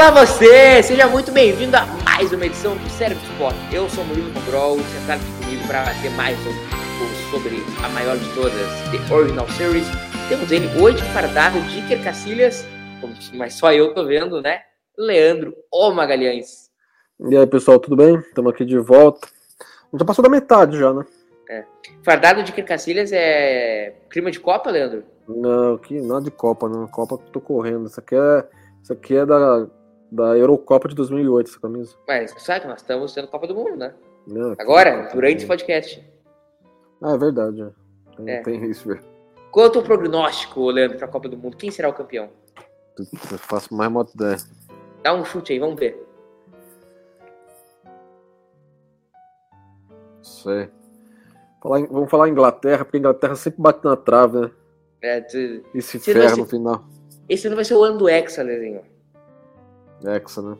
Olá você! Seja muito bem-vindo a mais uma edição do Cérebro Sport. Eu sou o Murilo Mongrol, sentado aqui comigo para bater mais um pouco sobre a maior de todas, The Original Series. Temos ele hoje fardado de Iker Cacilhas, mas só eu tô vendo, né? Leandro O Magalhães. E aí, pessoal, tudo bem? Estamos aqui de volta. Já passou da metade já, né? É. Fardado de Iker Cacilhas é clima de Copa, Leandro? Não, que nada de Copa, não. Copa que tô correndo. Isso aqui é, isso aqui é da, da Eurocopa de 2008, essa camisa. Mas sabe que nós estamos tendo Copa do Mundo, né? Não, Agora, durante esse podcast. Ah, é verdade. é. Tem, É. tem isso, velho. Qual é o teu prognóstico, Leandro, para a Copa do Mundo? Quem será o campeão? Eu faço mais moto ideia. Dá um chute aí, vamos ver. Aí. Falar vamos falar em Inglaterra, porque a Inglaterra sempre bate na trave, né? É, tu- E se Se não ferra se- no final. Esse não vai ser o ano do Hexa, Leandrinho. Hexa, né?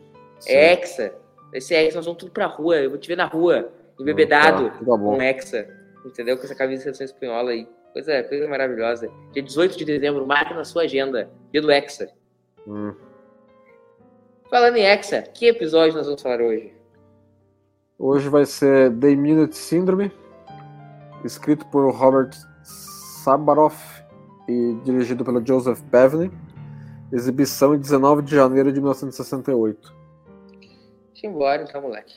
É Hexa. Esse Hexa, nós vamos tudo pra rua. Eu vou te ver na rua, embebedado, Tá, tá bom. com Hexa. Entendeu? Com essa camisa de seleção espanhola aí. Coisa, coisa maravilhosa. Dia 18 de dezembro, marca na sua agenda. Dia do Hexa. Hum. Falando em Hexa, que episódio nós vamos falar hoje? Hoje vai ser The Minute Syndrome, escrito por Robert Sabaroff e dirigido pelo Joseph Bevney. Exibição em 19 de janeiro de 1968. Deixa eu ir embora então, moleque.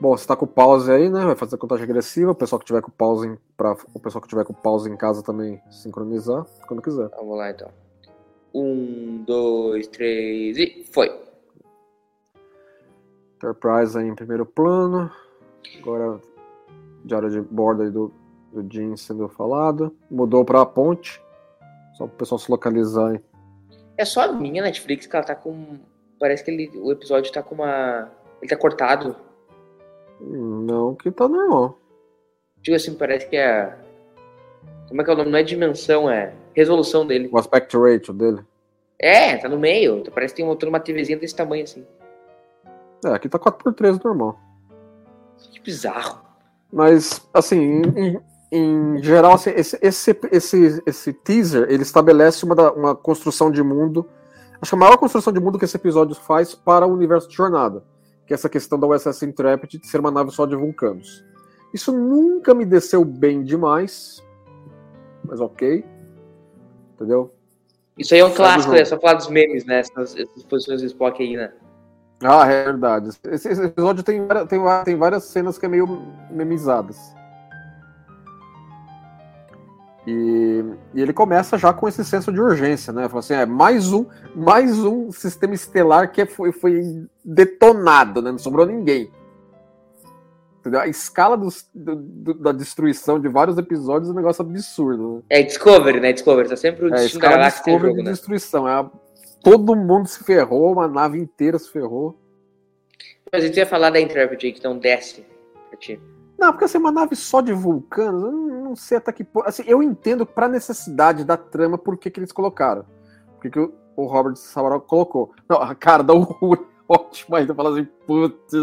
Bom, você tá com pause aí, né? Vai fazer a contagem regressiva. O pessoal que tiver com pause em, pra, o pessoal que tiver com pause em casa também sincronizar quando quiser. Vamos lá então. Um, dois, três e foi. Enterprise aí em primeiro plano. Agora, diário de bordo aí do, do Jim sendo falado. Mudou pra ponte. Só pro pessoal se localizar aí. É só a minha Netflix que ela tá com. Parece que ele, o episódio tá com uma. Ele tá cortado. Não, que tá normal. Digo assim, parece que é. Como é que é o nome? Não é dimensão, é resolução dele. O aspect ratio dele. É, tá no meio. Então Parece que tem uma, uma TVzinha desse tamanho assim. É, aqui tá 4x3 normal. Que bizarro. Mas, assim, em, em- geral, assim, esse, esse, esse, esse teaser, ele estabelece uma, uma construção de mundo. Acho que a maior construção de mundo que esse episódio faz para o universo de jornada. Que é essa questão da USS Intrepid de ser uma nave só de vulcanos. Isso nunca me desceu bem demais. Mas ok. Entendeu? Isso aí é um clássico, né? Só falar dos memes, né? Essas, essas posições do Spock aí, né? Ah, é verdade. Esse, esse episódio tem, tem, tem várias cenas que é meio memizadas. E, e ele começa já com esse senso de urgência, né? Fala assim, é mais um, mais um sistema estelar que foi, foi detonado, né? Não sobrou ninguém. Entendeu? A escala do- do- da destruição de vários episódios é um negócio absurdo. Né? É Discovery, né? Discovery. Tá sempre o É, destino da galáxia Discovery jogo, de né? destruição. É todo mundo se ferrou, uma nave inteira se ferrou. Mas a gente ia falar da Intrepid que não desce pra ti. Não, porque assim, uma nave só de vulcanos, eu não, sei até que ponto. Assim, eu entendo pra necessidade da trama por que, que eles colocaram. Por que o, Robert Sabarov colocou. Não, a cara da Uhura ótima ainda. Fala assim, putz,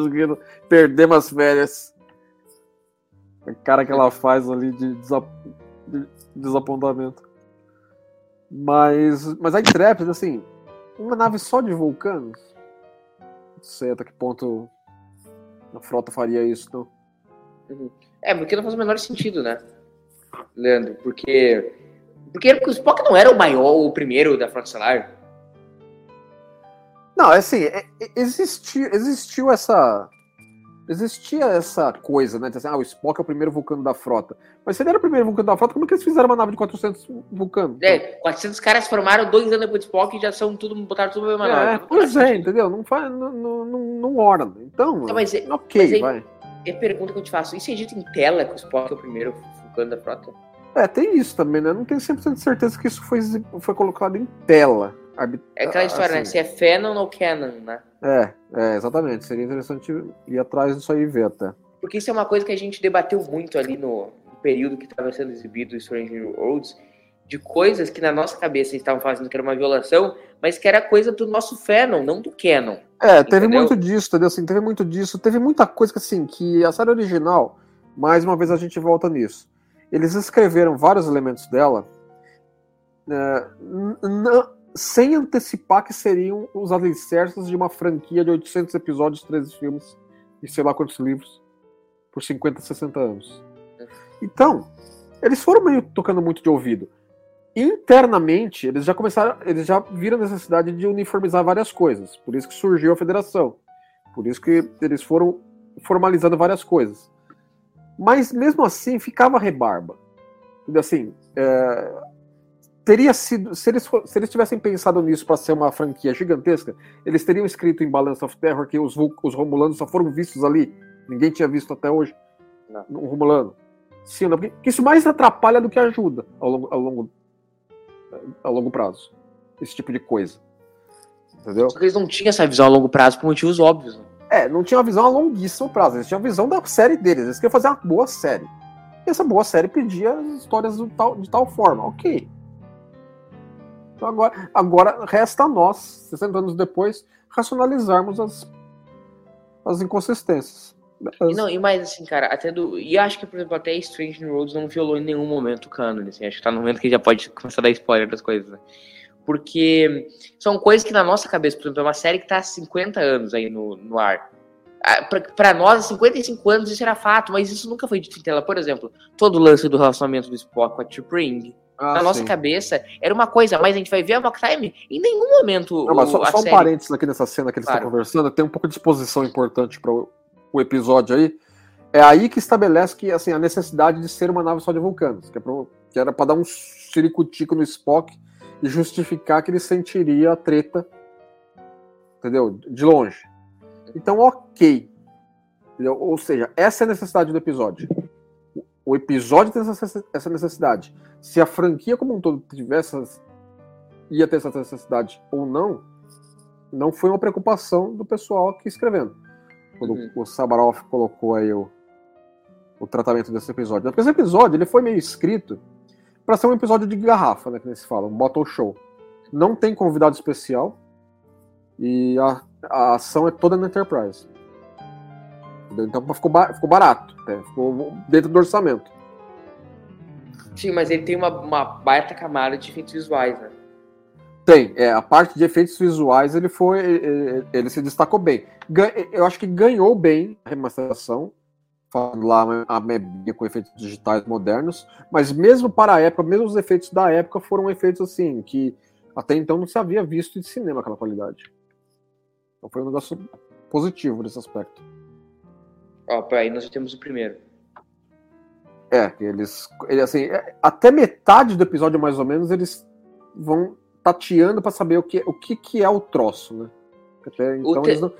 perdemos as férias. A cara que ela faz ali de, desa- de desapontamento. Mas, mas a Intrepid, assim, uma nave só de vulcanos. Não sei até que ponto a frota faria isso, não. É, porque não faz o menor sentido, né? Leandro, porque. Porque o Spock não era o maior, o primeiro da Frota Estelar. Não, é assim, é- é- existiu, existiu essa. Existia essa coisa, né? Assim, ah, o Spock é o primeiro vulcano da frota. Mas se ele era o primeiro vulcano da frota, como é que eles fizeram uma nave de 400 vulcanos? É, 400 caras formaram dois anos depois do Spock e já são tudo, botaram tudo no mesma É, nave. pois é, entendeu? Não, faz, não, não, não, não orna. Então, Não, mas é- ok, mas aí- vai. E a pergunta que eu te faço, se a gente em tela que o Spock é o primeiro vulcano da frota? É, tem isso também, né? Eu Não tenho 100% de certeza que isso foi, foi colocado em tela. É aquela história, né? assim, Se é Fanon ou Canon, né? É, é, exatamente. Seria interessante ir atrás disso aí e ver até. Porque isso é uma coisa que a gente debateu muito ali no, período que estava sendo exibido o Stranger Worlds, de coisas que na nossa cabeça estavam fazendo que era uma violação, mas que era coisa do nosso Fanon, não do Canon. É, teve Entendeu? muito disso, entendeu? Assim, teve muito disso. Teve muita coisa que, assim, que a série original, mais uma vez a gente volta nisso. Eles escreveram vários elementos dela é, sem antecipar que seriam os alicerces de uma franquia de 800 episódios, 13 filmes e sei lá quantos livros por 50, 60 anos. Então, eles foram meio tocando muito de ouvido. Internamente, eles já começaram, eles já viram a necessidade de uniformizar várias coisas. Por isso que surgiu a federação. Por isso que eles foram formalizando várias coisas. Mas mesmo assim, ficava rebarba. Entendeu? Assim, é, teria sido. Se eles, se eles tivessem pensado nisso para ser uma franquia gigantesca, eles teriam escrito em Balance of Terror que os, os Romulanos só foram vistos ali. Ninguém tinha visto até hoje. Não. Um Romulano. Sim, não? porque porque isso mais atrapalha do que ajuda ao longo, ao longo, a longo prazo. Esse tipo de coisa. Entendeu? Só que eles não tinham essa visão a longo prazo por motivos óbvios. né? É, não tinha uma visão a longuíssimo prazo, eles tinham a visão da série deles, eles queriam fazer uma boa série. E essa boa série pedia as histórias do tal- de tal forma, ok. Então agora, agora resta a nós, 60 anos depois, racionalizarmos as, as inconsistências. E não, e mais assim, cara, até do. E acho que, por exemplo, até Strange New Worlds não violou em nenhum momento o canon, assim. Acho que tá no momento que já pode começar a dar spoiler das coisas, né? Porque são coisas que na nossa cabeça, por exemplo, é uma série que tá há 50 anos aí no, no ar. Ah, Pra, pra nós, há 55 anos, isso era fato, mas isso nunca foi dito em tela. Por exemplo, todo o lance do relacionamento do Spock com a T'Pring, Ah, na nossa sim. cabeça, era uma coisa, mas a gente vai ver a Mock Time, em nenhum momento Não, mas só, a só um série- parênteses aqui nessa cena que eles Claro. estão conversando, tem um pouco de exposição importante para o, o episódio aí. É aí que estabelece que assim, a necessidade de ser uma nave só de vulcanos, que, é pro- que era para dar um ciricutico no Spock e justificar que ele sentiria a treta, entendeu? De longe. Então, ok. Entendeu? Ou seja, essa é a necessidade do episódio. O episódio tem essa necessidade. Se a franquia como um todo tivesse ia ter essa necessidade ou não, não foi uma preocupação do pessoal aqui escrevendo. Quando Uhum. o Sabaroff colocou aí o, o tratamento desse episódio. Porque esse episódio ele foi meio escrito para ser um episódio de garrafa, né, que eles falam, um bottle show. Não tem convidado especial e a, a ação é toda na Enterprise. Então ficou, ba- ficou barato, né, ficou dentro do orçamento. Sim, mas ele tem uma, uma baita camada de efeitos visuais, né? Tem, é, a parte de efeitos visuais ele foi, ele, ele se destacou bem. Gan- Eu acho que ganhou bem a remasterização, falando lá a mebinha com efeitos digitais modernos, mas mesmo para a época, mesmo os efeitos da época foram efeitos assim que até então não se havia visto de cinema aquela qualidade. Então foi um negócio positivo nesse aspecto. Ó, pra aí nós já temos o primeiro. É, eles, ele, assim, é, até metade do episódio mais ou menos eles vão tateando para saber o que, o que que é o troço, né? Até então te- eles não,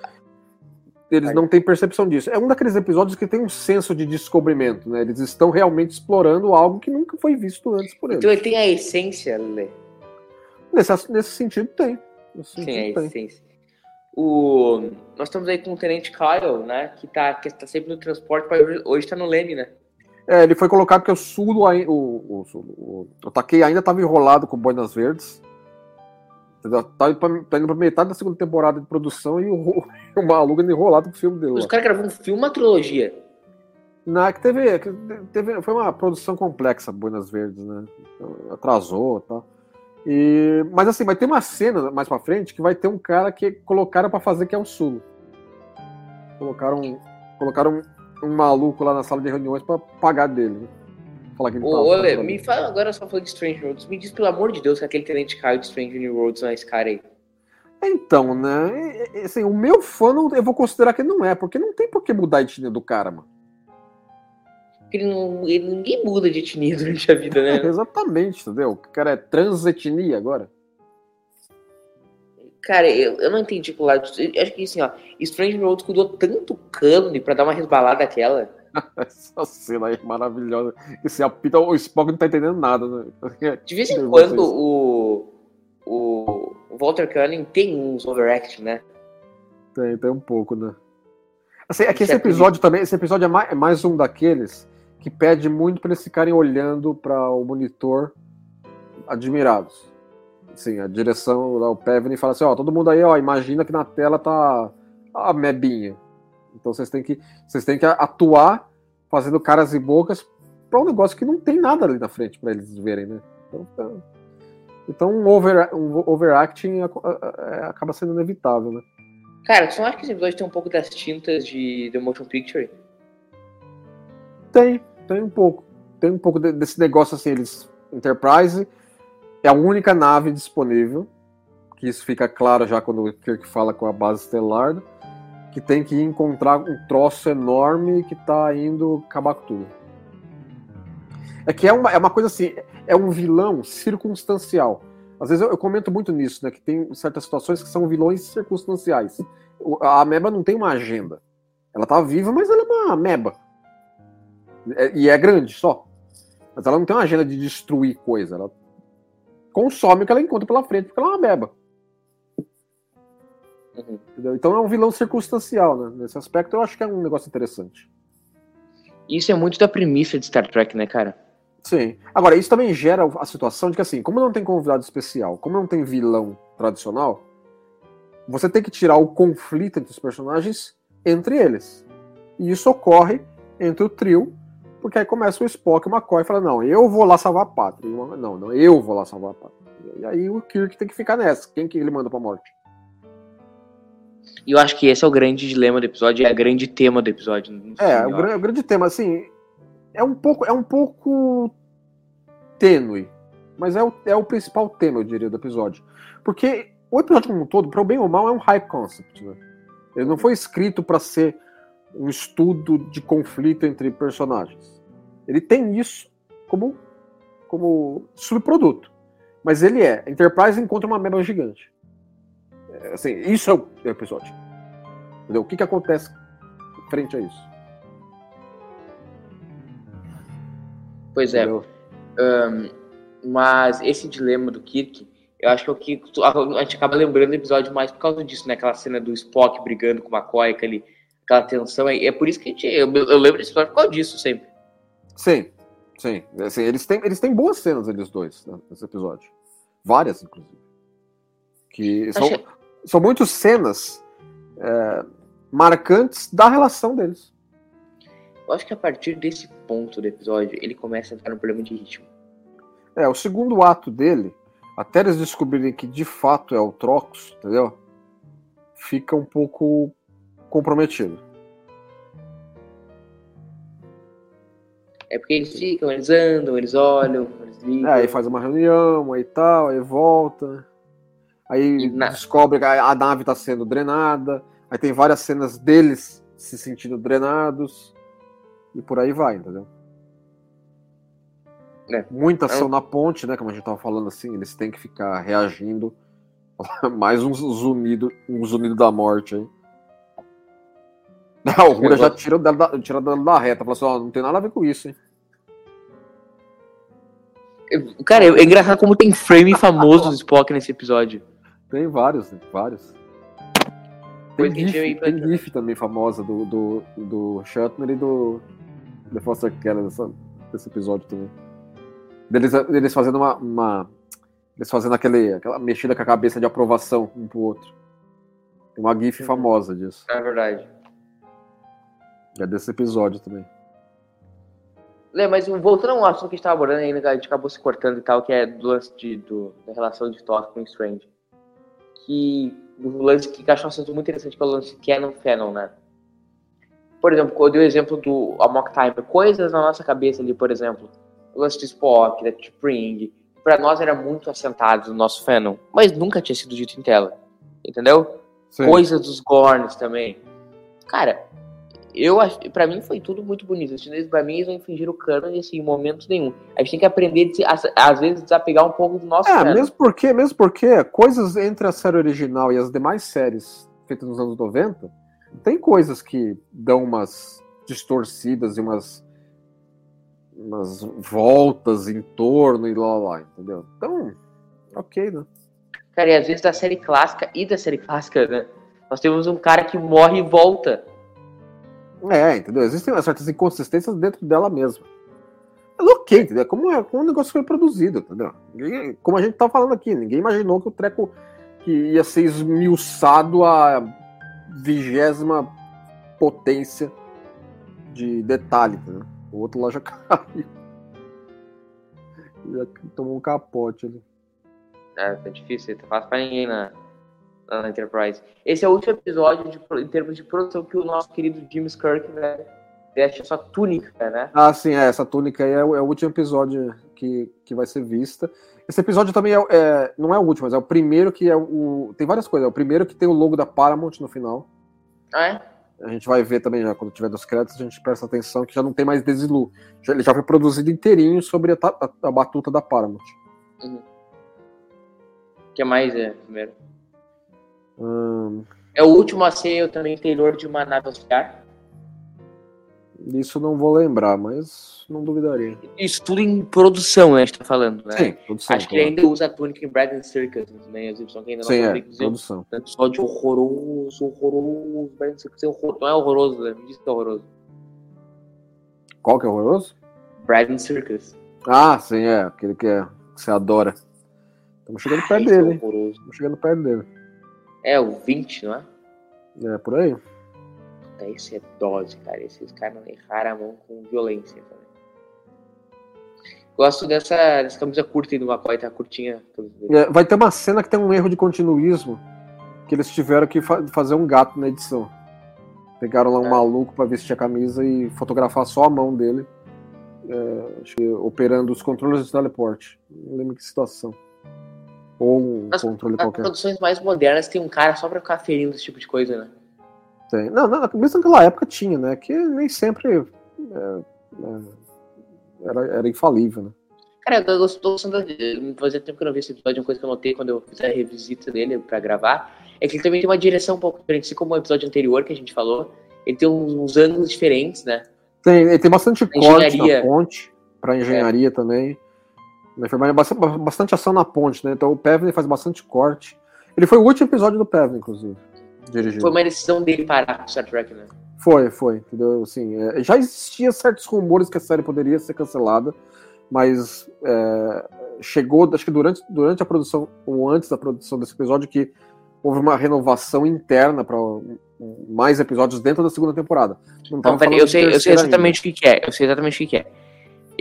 eles não têm percepção disso. É um daqueles episódios que tem um senso de descobrimento, né? Eles estão realmente explorando algo que nunca foi visto antes por eles. Então ele tem a essência, Lê. Nesse, nesse sentido tem. Nesse Sim, sentido a tem. essência. O... Nós estamos aí com o Tenente Kyle, né? Que tá, que tá sempre no transporte, hoje, hoje tá no Leme, né? É, ele foi colocado porque o Sulo, o, o, o, o Takei ainda estava enrolado com Boinas Verdes. Tá, indo pra- tá indo pra metade da segunda temporada de produção e o, o maluco ainda enrolado com o filme dele. Os caras gravaram um filme, uma trilogia. Não, é que teve, é que teve. Foi uma produção complexa, Buenas Verdes, né? Atrasou e tal. E, mas assim, vai ter uma cena mais pra frente que vai ter um cara que colocaram pra fazer que é o Sulo. Colocaram, colocaram um, um maluco lá na sala de reuniões pra pagar dele. Né? Falar que ele Ô, tava me fala agora só falando de Strange Worlds. Me diz, pelo amor de Deus, que aquele Tenente Kyle de Strange New Worlds não é esse cara aí. Então, né? Assim, o meu fã eu vou considerar que não é, porque não tem por que mudar a etnia do cara, mano. Porque ele não, ele, ninguém muda de etnia durante a vida, né? Exatamente, entendeu? O cara é transetnia agora. Cara, eu, eu não entendi lá. Eu Acho que assim, ó, Strange Worlds cuidou tanto cânone pra dar uma resbalada daquela. Essa cena aí é maravilhosa. Esse apita, o Spock não tá entendendo nada, né? De vez em quando o, o, Walter Cullen tem uns overacting, né? Tem, tem um pouco, né? Assim, é que esse episódio também, esse episódio é mais, é mais um daqueles que pede muito para eles ficarem olhando para o monitor admirados. Assim, a direção, o Pevin fala assim, ó, todo mundo aí, ó, imagina que na tela tá a mebinha. Então vocês têm que, vocês têm que atuar fazendo caras e bocas para um negócio que não tem nada ali na frente para eles verem, né? Então, então um, over, um overacting é, acaba sendo inevitável, né? Cara, você não acha que esse episódio tem um pouco das tintas de The Motion Picture? Tem, tem um pouco. Tem um pouco desse negócio assim, eles. Enterprise é a única nave disponível. Que isso fica claro já quando o Kirk fala com a base estelar. Que tem que encontrar um troço enorme que tá indo acabar com tudo. É que é uma, é uma coisa assim, é um vilão circunstancial. Às vezes eu, eu, comento muito nisso, né? Que tem certas situações que são vilões circunstanciais. A ameba não tem uma agenda. Ela tá viva, mas ela é uma ameba. É, e é grande só. Mas ela não tem uma agenda de destruir coisa. Ela consome o que ela encontra pela frente, porque ela é uma ameba. Uhum. Então é um vilão circunstancial, né? Nesse aspecto eu acho que é um negócio interessante. Isso é muito da premissa de Star Trek, né, cara? Sim. Agora, isso também gera a situação de que, assim, como não tem convidado especial, como não tem vilão tradicional, você tem que tirar o conflito entre os personagens entre eles. E isso ocorre entre o trio, porque aí começa o Spock e o McCoy fala: Não, eu vou lá salvar a pátria. Não, não, eu vou lá salvar a pátria. E aí o Kirk tem que ficar nessa. Quem que ele manda pra morte? E eu acho que esse é o grande dilema do episódio, é o grande tema do episódio. É, o, o grande tema, assim, é um pouco, é um pouco tênue, mas é o, é o principal tema, eu diria, do episódio. Porque o episódio como um todo, para o bem ou mal, é um high concept. Né? Ele não foi escrito para ser um estudo de conflito entre personagens. Ele tem isso como, como subproduto. Mas ele é. Enterprise encontra uma meba gigante. É, assim, isso é o episódio. Entendeu? O que, que acontece frente a isso? Pois é. Um, mas esse dilema do Kirk, eu acho que é o que a gente acaba lembrando do episódio mais por causa disso, né? Aquela cena do Spock brigando com o McCoy, aquele, aquela tensão. É, é por isso que a gente. Eu, eu lembro desse episódio por causa disso sempre. Sim, sim. Assim, eles, têm, eles têm boas cenas, eles dois, né, nesse episódio. Várias, inclusive. Que são, Achei... são muitas cenas é, marcantes da relação deles. Eu acho que a partir desse ponto do episódio, ele começa a entrar no problema de ritmo. É, o segundo ato dele, até eles descobrirem que de fato é o Trocos, entendeu? Fica um pouco comprometido. É porque eles ficam, eles andam, eles olham, eles ligam. É, aí faz uma reunião, aí tal, aí volta. Aí na... descobre que a nave está sendo drenada. Aí tem várias cenas deles se sentindo drenados e por aí vai, entendeu? É. Muita é ação é. na ponte, né? Como a gente tava falando assim, eles têm que ficar reagindo. Mais um zunido, um zunido da morte aí. o Rura já tira dela, tira dela da reta, fala assim, ó, não tem nada a ver com isso, hein? Cara, é engraçado como tem frame famoso do Spock nesse episódio. Tem vários, né? vários. Tem GIF, tem GIF também famosa do, do, do Shatner e do, The Foster Keller dessa, desse episódio também. Deles, deles fazendo uma, uma. Eles fazendo aquele, aquela mexida com a cabeça de aprovação um pro outro. Tem uma GIF uhum. famosa disso. É verdade. É desse episódio também. Lê, mas voltando ao assunto que a gente tava abordando ainda, a gente acabou se cortando e tal, que é do lance de, do, da relação de Thor com Strange. Que o lance que, que acho um assunto muito interessante, que é o lance Canon Fanon, né? por exemplo, eu dei o exemplo do Amok Time, coisas na nossa cabeça ali, por exemplo, o lance de Spock, da Spring, para nós era muito assentado no nosso fandom, mas nunca tinha sido dito em tela, entendeu? Sim. Coisas dos Gorns também. Cara, eu para mim foi tudo muito bonito. Os chineses, pra mim, eles não fingir o canon assim, em momentos nenhum. A gente tem que aprender, a, às vezes, desapegar um pouco do nosso É, mesmo porque, mesmo porque coisas entre a série original e as demais séries feitas nos anos 90 tem coisas que dão umas distorcidas e umas, umas voltas em torno e lá lá, entendeu? Então, ok, né? Cara, e às vezes da série clássica e da série clássica, né? Nós temos um cara que morre e volta. É, entendeu? Existem certas inconsistências dentro dela mesma. Mas ok, entendeu? Como, é, como o negócio foi produzido, entendeu? Ninguém- como a gente tá falando aqui, ninguém imaginou que o treco que ia ser esmiuçado a vigésima potência de detalhe, né? O outro lá já caiu. Já tomou um capote ali. É, tá difícil, tá fácil pra ninguém na, na Enterprise. Esse é o último episódio de, em termos de produção que o nosso querido James Kirk né, veste a sua túnica, né? Ah, sim, é, essa túnica aí é, o é o último episódio que, que vai ser vista. Esse episódio também é, é- não é o último, mas é o primeiro que é o. Tem várias coisas. É o primeiro que tem o logo da Paramount no final. Ah, é? A gente vai ver também, já, quando tiver dos créditos, a gente presta atenção que já não tem mais Desilu. Já, ele já foi produzido inteirinho sobre a, a- a batuta da Paramount. O que mais é, primeiro? Hum, É o último a ser eu também Taylor de uma nave auxiliar. isso não vou lembrar, mas não duvidaria. Isso tudo em produção, né? A gente tá falando, né? Sim, produção. Acho que ele ainda usa a túnica em Brad and Circus também, as Y que ainda não Sim, é, produção. Um episódio horroroso, horroroso. Brad and Circus é horror... não é horroroso, né? Me diz que é horroroso. Qual que é horroroso? Brad and Circus. Ah, sim, é. Aquele que, é, que você adora. Estamos chegando perto Esse é dele, horroroso. Estamos chegando perto dele. É, o 20, não é? É, por aí. Puta, Esse é dose, cara. Esses caras erraram a mão com violência também. Gosto dessa, dessa camisa curta aí do McCoy, tá curtinha. É, vai ter uma cena que tem um erro de continuismo que eles tiveram que fa- fazer um gato na edição. Pegaram lá um É. maluco pra vestir a camisa e fotografar só a mão dele, é, acho que operando os controles de teleporte. Não lembro que situação. Ou um As- controle Nas qualquer. produções mais modernas tem um cara só pra ficar ferindo esse tipo de coisa, né? Tem. Não, não, mesmo naquela época tinha, né? Que nem sempre é, é, era, era infalível, né? Cara, eu estou gostando. Fazia tempo que eu não vi esse episódio, uma coisa que eu notei quando eu fiz a revisita dele pra gravar, é que ele também tem uma direção um pouco diferente, assim como o episódio anterior que a gente falou. Ele tem uns, uns ângulos diferentes, né? Tem, tem bastante corte Engenharia. na ponte, pra engenharia também. Na enfermaria, bastante, ação na ponte, né? Então o Pevney faz bastante corte. Ele foi o último episódio do Pevney, inclusive. Dirigido. Foi uma decisão dele parar com Star Trek, né? Foi, foi, entendeu? Assim, é, já existia certos rumores que a série poderia ser cancelada, mas é, chegou, acho que durante, durante a produção, ou antes da produção desse episódio, que houve uma renovação interna para mais episódios dentro da segunda temporada. Não Então, falando eu sei, eu sei exatamente o que, que é. Eu sei exatamente o que, que é.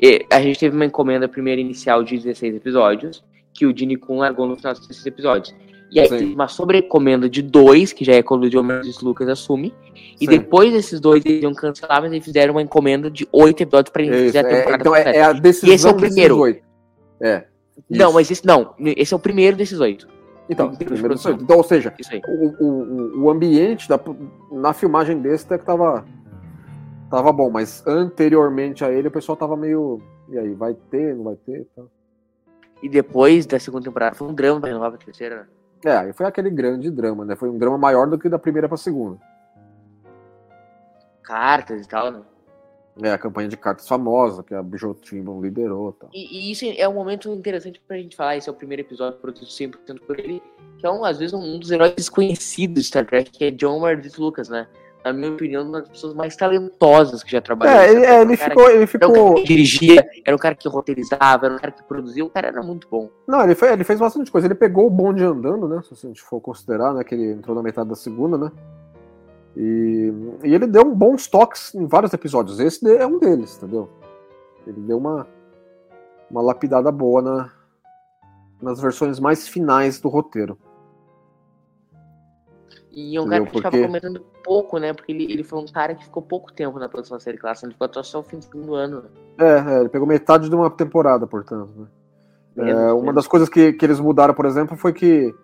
E a gente teve uma encomenda primeira inicial de 16 episódios, que o Dini Kun largou no final desses episódios. E aí Sim. teve uma sobrecomenda de dois, que já é quando o John Mendes Lucas assume. E Sim. depois desses dois eles iam cancelar, mas eles fizeram uma encomenda de oito episódios pra fazer a é, temporada então é, é a decisão E esse é o desses primeiro. oito. É. Não, isso. mas esse não. Esse é o primeiro desses oito. Então, Primeiro desses oito. então, ou seja, o, o, o ambiente da, na filmagem desse até que tava, tava bom, mas anteriormente a ele o pessoal tava meio. E aí, vai ter, não vai ter? Tá. E depois da segunda temporada foi um drama pra renovar pra terceira. né? É, aí foi aquele grande drama, né? Foi um drama maior do que da primeira pra segunda. Cartas e tal, né? É, a campanha de cartas famosa, que a Bijou Timbon liderou e tal. E, e isso é um momento interessante pra gente falar. Esse é o primeiro episódio produzido 100% por ele, que é um, às vezes um dos heróis desconhecidos de Star Trek, que é John Meredith Lucas, né? Na minha opinião, uma das pessoas mais talentosas que já trabalhou. É, ele, é, ele ficou. Ele Era um ficou. cara que dirigia, era um cara que roteirizava, era um cara que produzia, o cara era muito bom. Não, ele, foi, ele fez bastante coisa. Ele pegou o bonde andando, né? Se a gente for considerar, né? Que ele entrou na metade da segunda, né? E, e ele deu bons toques em vários episódios. Esse é um deles, entendeu? Ele deu uma, uma lapidada boa na, nas versões mais finais do roteiro. E é um cara que Porque- comentando pouco, né? Porque ele, ele foi um cara que ficou pouco tempo na produção da série clássica, ele ficou até só o fim do segundo ano. né? É, é, ele pegou metade de uma temporada, portanto. Né? É, uma menos. das coisas que, que eles mudaram, por exemplo, foi que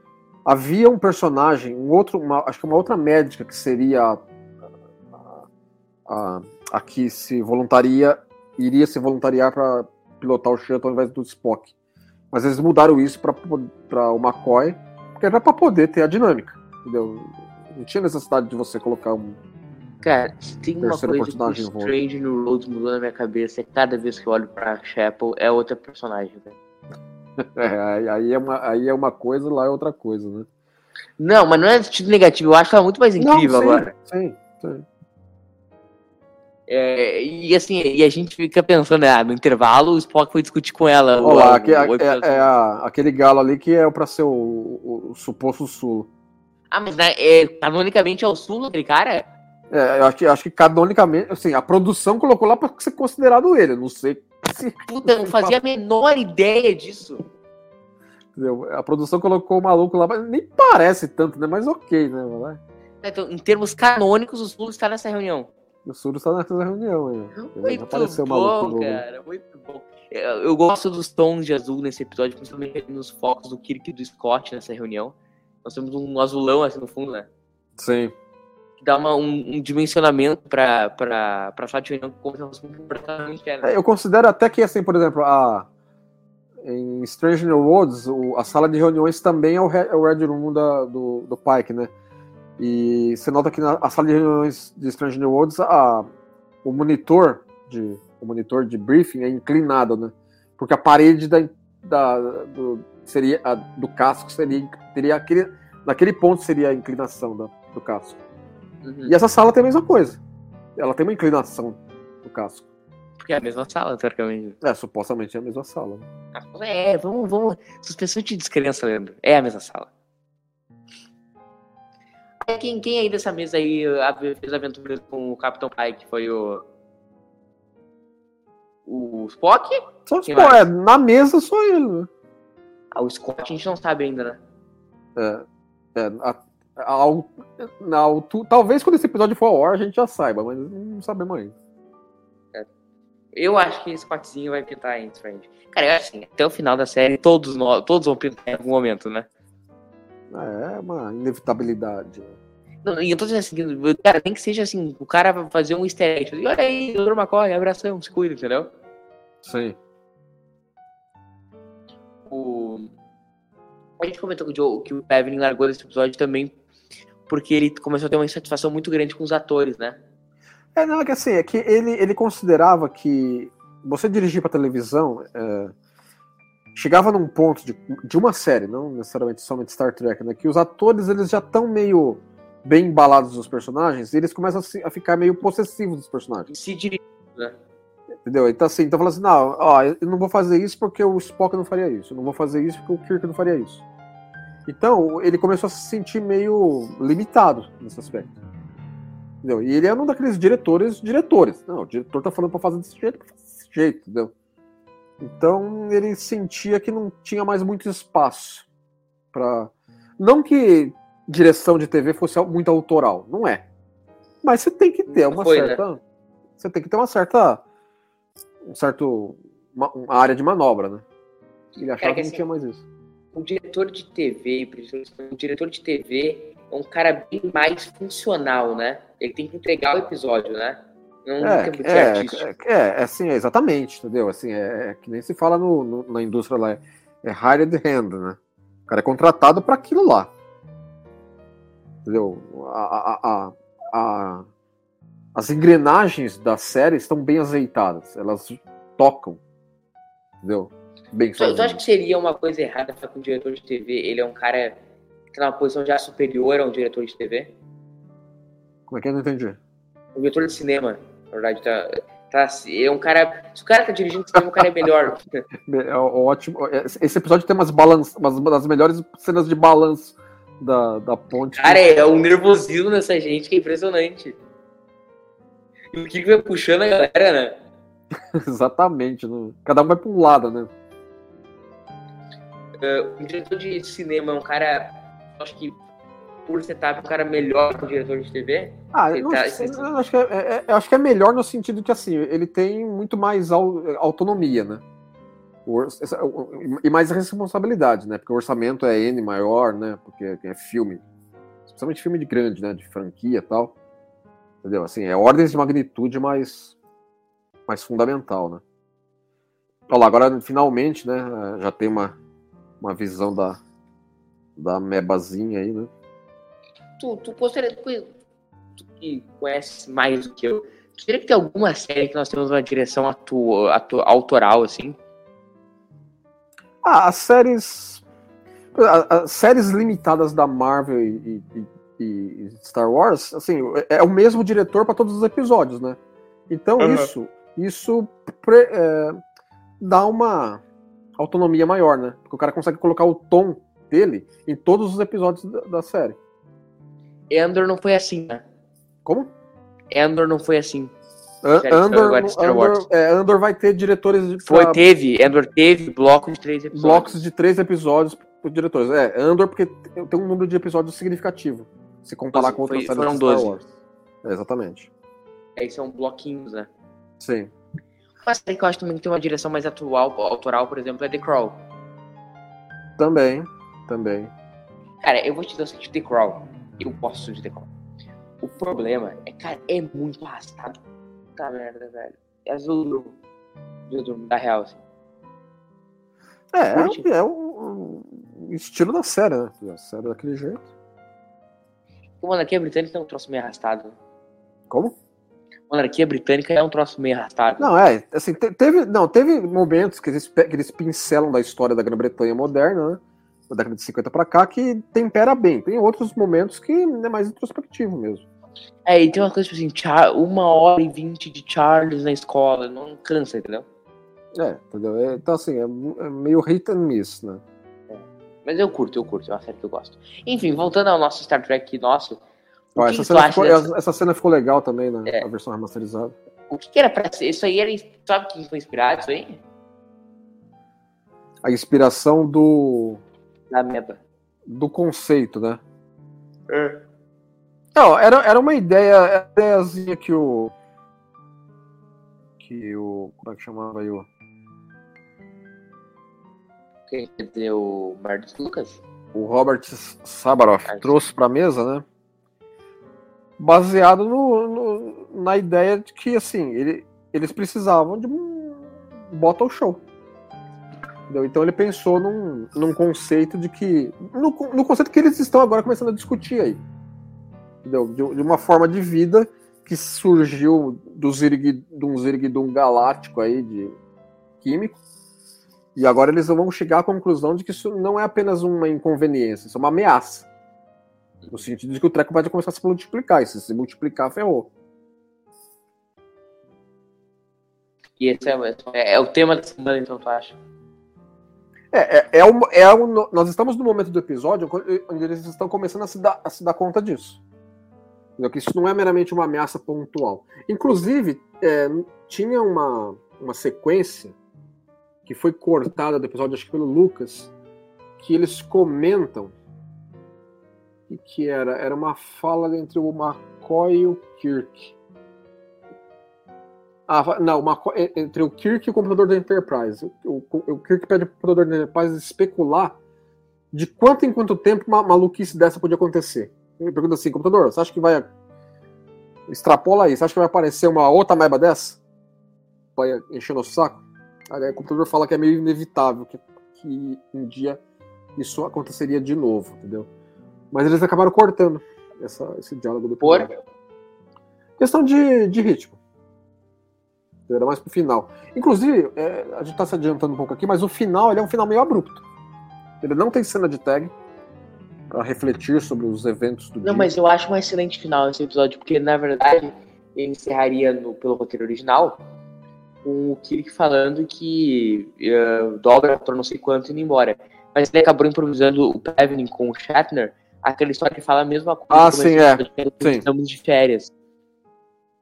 havia um personagem, um outro, uma- acho que uma outra médica que seria a, a, a- a que se voluntaria, iria se voluntariar para pilotar o shuttle ao invés do Spock. Mas eles mudaram isso para o McCoy, porque era para poder ter a dinâmica, entendeu? Não tinha necessidade de você colocar um. Cara, se tem uma coisa que o. Strange New Roads mudou na minha cabeça, é cada vez que eu olho pra Chapel é outra personagem, velho. É, aí, é uma, aí é uma coisa, lá é outra coisa, né? Não, mas não é sentido negativo. Eu acho ela é muito mais incrível Não, sim, agora. Sim, sim. É, e assim, e a gente fica pensando, ah, no intervalo o Spock foi discutir com ela. o- Olha lá, o- aqui, o episódio. é, é a- aquele galo ali que é pra ser o, o- o suposto Sulo. Ah, mas né, é, canonicamente é o Sul aquele cara? É, eu acho que, acho que canonicamente, assim, a produção colocou lá pra ser considerado ele. Não sei se. Puta, eu não fazia a menor ideia disso. entendeu? A produção colocou o maluco lá, mas nem parece tanto, né? Mas ok, né? lá. Então, em termos canônicos, o Sul está nessa reunião. O Suro está nessa reunião aí. Muito apareceu bom, cara, muito bom. Eu, eu gosto dos tons de azul nesse episódio, principalmente nos focos do Kirk e do Scott nessa reunião. Nós temos um azulão assim no fundo, né? Sim. Que dá uma- um, um dimensionamento pra, pra, pra sala de reunião como se fosse comportamento é, né? É, Eu considero até que, assim, por exemplo, a, em Strange New Worlds, o- a sala de reuniões também é o, é o Red Room da- do, do Pike, né? E você nota que na a sala de reuniões de Strange New Worlds, a, o monitor de o monitor de briefing é inclinado, né? Porque a parede da, da- do, seria, a- do casco seria teria aquele, naquele ponto seria a inclinação da- do casco. Uhum. E essa sala tem a mesma coisa. Ela tem uma inclinação do casco. Porque é a mesma sala, teoricamente. É, supostamente é a mesma sala. né? É, vamos, vamos. Suspensão de descrença, Leandro. É a mesma sala. Quem, quem aí dessa mesa aí fez aventuras com o Capitão Pike? Foi o. O Spock? Só, mais? é, na mesa só ele, né? Ah, o Scott a gente não sabe ainda, né? É, é, a- a- ao- na altu- talvez quando esse episódio for ao ar a gente já saiba, mas não sabemos ainda. Eu acho que esse Scottzinho vai pintar pra gente. Cara, eu acho assim, até o final da série, todos, nós, todos vão pintar em algum momento, né? É uma inevitabilidade. né? Não, e eu tô dizendo assim, cara, nem que seja assim, o cara vai fazer um easter egg. E olha aí, Dr. McCoy, abração, se cuida, entendeu? Sim. O... A gente comentou que o, Joe, que o Kevin largou desse episódio também porque ele começou a ter uma insatisfação muito grande com os atores, né? É, não, é que assim, é que ele, ele considerava que você dirigir pra televisão é, chegava num ponto de, de uma série, não necessariamente somente Star Trek, né? Que os atores eles já estão meio bem embalados nos personagens e eles começam a, se- a ficar meio possessivos dos personagens. Se dirige, né? Entendeu? Então assim, então falando assim, não, ó, eu não vou fazer isso porque o Spock não faria isso, eu não vou fazer isso porque o Kirk não faria isso. Então, ele começou a se sentir meio limitado nesse aspecto. Entendeu? E ele é um daqueles diretores, diretores. Não, o diretor tá falando pra fazer desse jeito, pra fazer desse jeito, entendeu? Então, ele sentia que não tinha mais muito espaço para Não que direção de TV fosse muito autoral, não é. Mas você tem que ter uma Foi, né? certa. Você tem que ter uma certa. Um certo. Uma, uma área de manobra, né? Ele achava que que não assim, tinha mais isso. O diretor de TV, o diretor de TV é um cara bem mais funcional, né? Ele tem que entregar o episódio, né? Não É, tem muito é, artístico. é, é, assim, é exatamente, entendeu? Assim, é, é que nem se fala no, no- na indústria lá, é, é hired hand, né? O cara é contratado para aquilo lá. Entendeu? A, a- a- a- as engrenagens da série estão bem azeitadas, elas tocam, entendeu? Bem tu acha sozinhas. que seria uma coisa errada com o diretor de TV? Ele é um cara que tá numa posição já superior a um diretor de TV? Como é que eu não entendi? O diretor de cinema, na verdade, tá. tá é um cara. Se o cara tá dirigindo cinema, o cara é melhor. É ótimo. Esse episódio tem umas, balanças, umas das melhores cenas de balanço da, da ponte. Cara, é um nervosismo nessa gente que é impressionante. E o que vai puxando a galera, né? Exatamente. né? Cada um vai para um lado, né? O diretor de cinema é um cara. Acho que por setup, um cara melhor que o diretor de TV. Ah, eu tá- sei, eu acho, que é, é- eu acho que é melhor no sentido que assim, ele tem muito mais au- autonomia, né? E mais responsabilidade, né? Porque o orçamento é N maior, né? Porque é filme. Especialmente filme de grande, né? De franquia e tal. Entendeu? Assim, é ordens de magnitude mais, mais fundamental, né? Olha lá, agora finalmente, né? Já tem uma, uma visão da, da mebazinha aí, né? Tu, tu gostaria. Tu, tu que conhece mais do que eu. Tu diria que tem alguma série que nós temos uma direção atu, atu- autoral, assim? Ah, as séries. As séries limitadas da Marvel e, e, e Star Wars, assim, é o mesmo diretor para todos os episódios, né? Então uhum. isso, isso pre, é, dá uma autonomia maior, né? Porque o cara consegue colocar o tom dele em todos os episódios da, da série. Andor não foi assim, né? Como? Andor não foi assim. Andor, Andor, é, Andor vai ter diretores. De, Foi, pra... teve. Andor teve blocos de três episódios. Blocos de três episódios por diretores. É, Andor porque tem um número de episódios significativo. Se comparar Nossa, com outras séries foram 12. Wars. É, exatamente. Aí são bloquinhos, né? Sim. Uma série que eu acho também que tem uma direção mais atual, autoral, por exemplo, é The Crawl. Também, também. Cara, eu vou te dizer o seguinte, The Crawl. Eu posso de The Crawl. O problema é, cara, é muito arrastado Puta merda, velho. É azul do, da real, assim. É, é, é o, o, estilo da série, né? A série daquele jeito. O Monarquia Britânica é um troço meio arrastado. Como? Monarquia Britânica é um troço meio arrastado. Não, é, assim, teve, não, teve momentos que eles, que eles pincelam da história da Grã-Bretanha moderna, né? Da década de 50 pra cá, que tempera bem. Tem outros momentos que é mais introspectivo mesmo. É, e tem uma coisa tipo assim, uma hora e vinte de Charles na escola, não cansa, entendeu? É, entendeu? É, então assim, é, é, meio hit and miss, né? Mas eu curto, eu curto, é uma série que eu gosto. Enfim, voltando ao nosso Star Trek nosso. Ó, essa, cena ficou, dessa... essa, cena ficou, legal também, né? É. A versão remasterizada. O que, que, era pra ser? Isso aí era. Sabe quem foi inspirado isso aí? A inspiração do. Da meba. Do conceito, né? É. Não, era, era uma ideia, era uma ideiazinha que o. Que o. Como é que chamava aí o. Quem deu o Marcos Lucas? O Robert Sabaroff trouxe pra mesa, né? Baseado no, no, na ideia de que, assim, ele, eles precisavam de um bottle show. Entendeu? Então ele pensou num, num conceito de que. No, no conceito que eles estão agora começando a discutir aí de, de uma forma de vida que surgiu do Zirg, de um Zirgdum galáctico aí de químico. E agora eles vão chegar à conclusão de que isso não é apenas uma inconveniência, isso é uma ameaça. No sentido de que o treco vai começar a se multiplicar, e se se multiplicar, ferrou. E esse é, é, é, o tema da semana, então, tu acha? É, é, é, é nós estamos no momento do episódio onde eles estão começando a se dar, a se dar conta disso. Que isso não é meramente uma ameaça pontual. Inclusive, é, tinha uma, uma sequência que foi cortada do episódio, acho que pelo Lucas, que eles comentam e que era era uma fala entre o McCoy e o Kirk. Ah, não, McCoy, entre o Kirk e o computador da Enterprise. O, o, o Kirk pede para o computador da Enterprise especular de quanto em quanto tempo uma maluquice dessa podia acontecer. Ele pergunta assim, computador, você acha que vai. Extrapola aí, você acha que vai aparecer uma outra meba dessa? Vai enchendo o saco? O computador fala que é meio inevitável que, que um dia isso aconteceria de novo, entendeu? Mas eles acabaram cortando essa, esse diálogo do Por? Questão de, de ritmo. Era mais pro final. Inclusive, é, a gente tá se adiantando um pouco aqui, mas o final ele é um final meio abrupto. Ele não tem cena de tag para refletir sobre os eventos do Não, dia. mas eu acho um excelente final esse episódio, porque na verdade ele encerraria no, pelo roteiro original com o Kirk falando que uh, dobra por não sei quanto indo embora. Mas ele acabou improvisando o Pevnin com o Shatner, aquela história que fala a mesma coisa. Ah, sim, é. Sim. Estamos de férias.